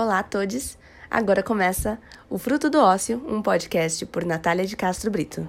Olá a todos! Agora começa o Fruto do Ócio, um podcast por Natália de Castro Brito.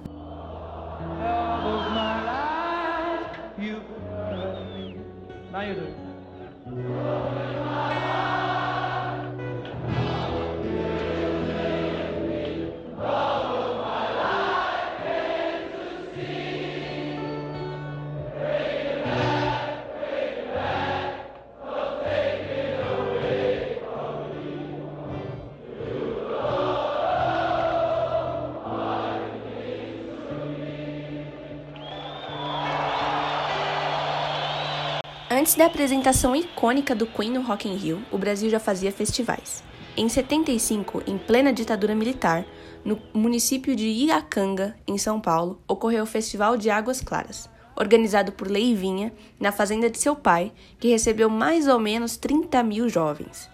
Antes da apresentação icônica do Queen no Rock in Rio, o Brasil já fazia festivais. Em 75, em plena ditadura militar, no município de Iacanga, em São Paulo, ocorreu o Festival de Águas Claras, organizado por Leivinha, na fazenda de seu pai, que recebeu mais ou menos 30 mil jovens.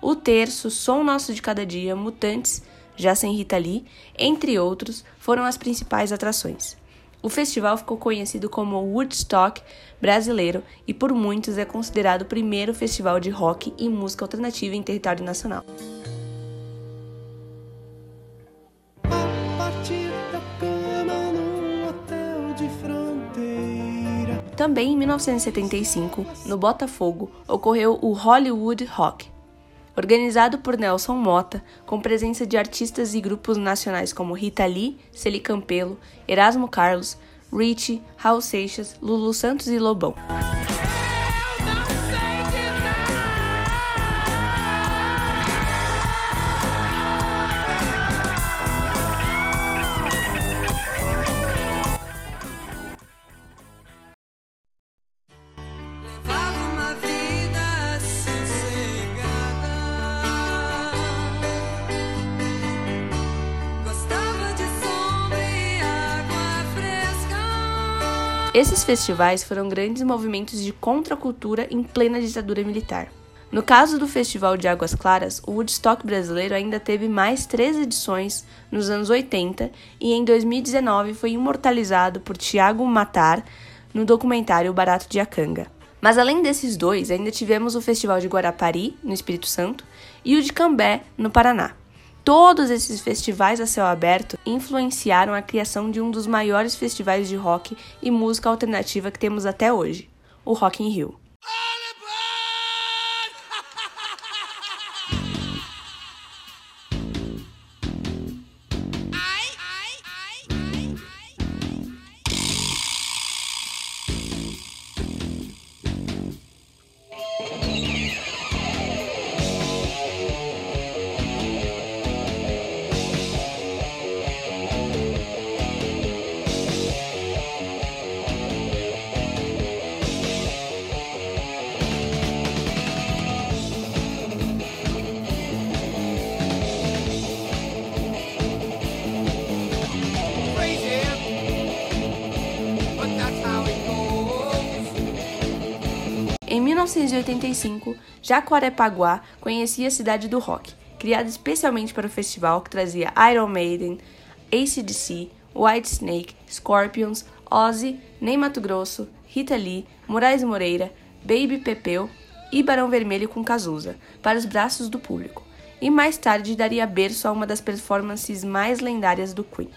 O terço, Som Nosso de Cada Dia, Mutantes, Já Sem Rita Lee, entre outros, foram as principais atrações. O festival ficou conhecido como Woodstock brasileiro e por muitos é considerado o primeiro festival de rock e música alternativa em território nacional. Também em 1975, no Botafogo, ocorreu o Hollywood Rock, organizado por Nelson Mota, com presença de artistas e grupos nacionais como Rita Lee, Celi Campelo, Erasmo Carlos, Richie, Raul Seixas, Lulu Santos e Lobão. Esses festivais foram grandes movimentos de contracultura em plena ditadura militar. No caso do Festival de Águas Claras, o Woodstock brasileiro ainda teve mais três edições nos anos 80 e em 2019 foi imortalizado por Tiago Matar no documentário Barato de Acanga. Mas além desses dois, ainda tivemos o Festival de Guarapari, no Espírito Santo, e o de Cambé, no Paraná. Todos esses festivais a céu aberto influenciaram a criação de um dos maiores festivais de rock e música alternativa que temos até hoje, o Rock in Rio. 1985, Jacarepaguá conhecia a cidade do rock, criada especialmente para o festival que trazia Iron Maiden, ACDC, Whitesnake, Scorpions, Ozzy, Ney Mato Grosso, Rita Lee, Moraes Moreira, Baby Pepeu e Barão Vermelho com Cazuza, para os braços do público, e mais tarde daria berço a uma das performances mais lendárias do Queen.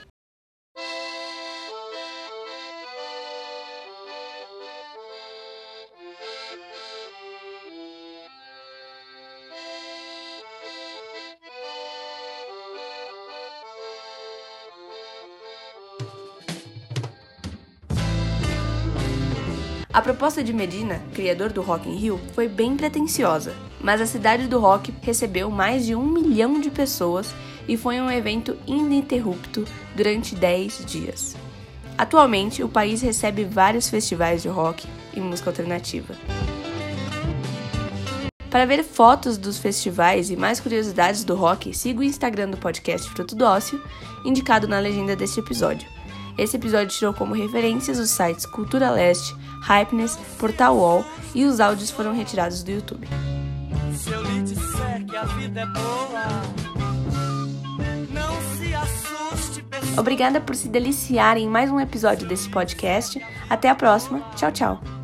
A proposta de Medina, criador do Rock in Rio, foi bem pretensiosa, mas a cidade do rock recebeu mais de um milhão de pessoas e foi um evento ininterrupto durante 10 dias. Atualmente, o país recebe vários festivais de rock e música alternativa. Para ver fotos dos festivais e mais curiosidades do rock, siga o Instagram do podcast Fruto do Ócio, indicado na legenda deste episódio. Esse episódio tirou como referências os sites Cultura Leste, Hypeness, Portal Wall e os áudios foram retirados do YouTube. Se eu lhe disser que a vida é boa, não se assuste, Obrigada por se deliciar em mais um episódio desse podcast. Até a próxima. Tchau, tchau.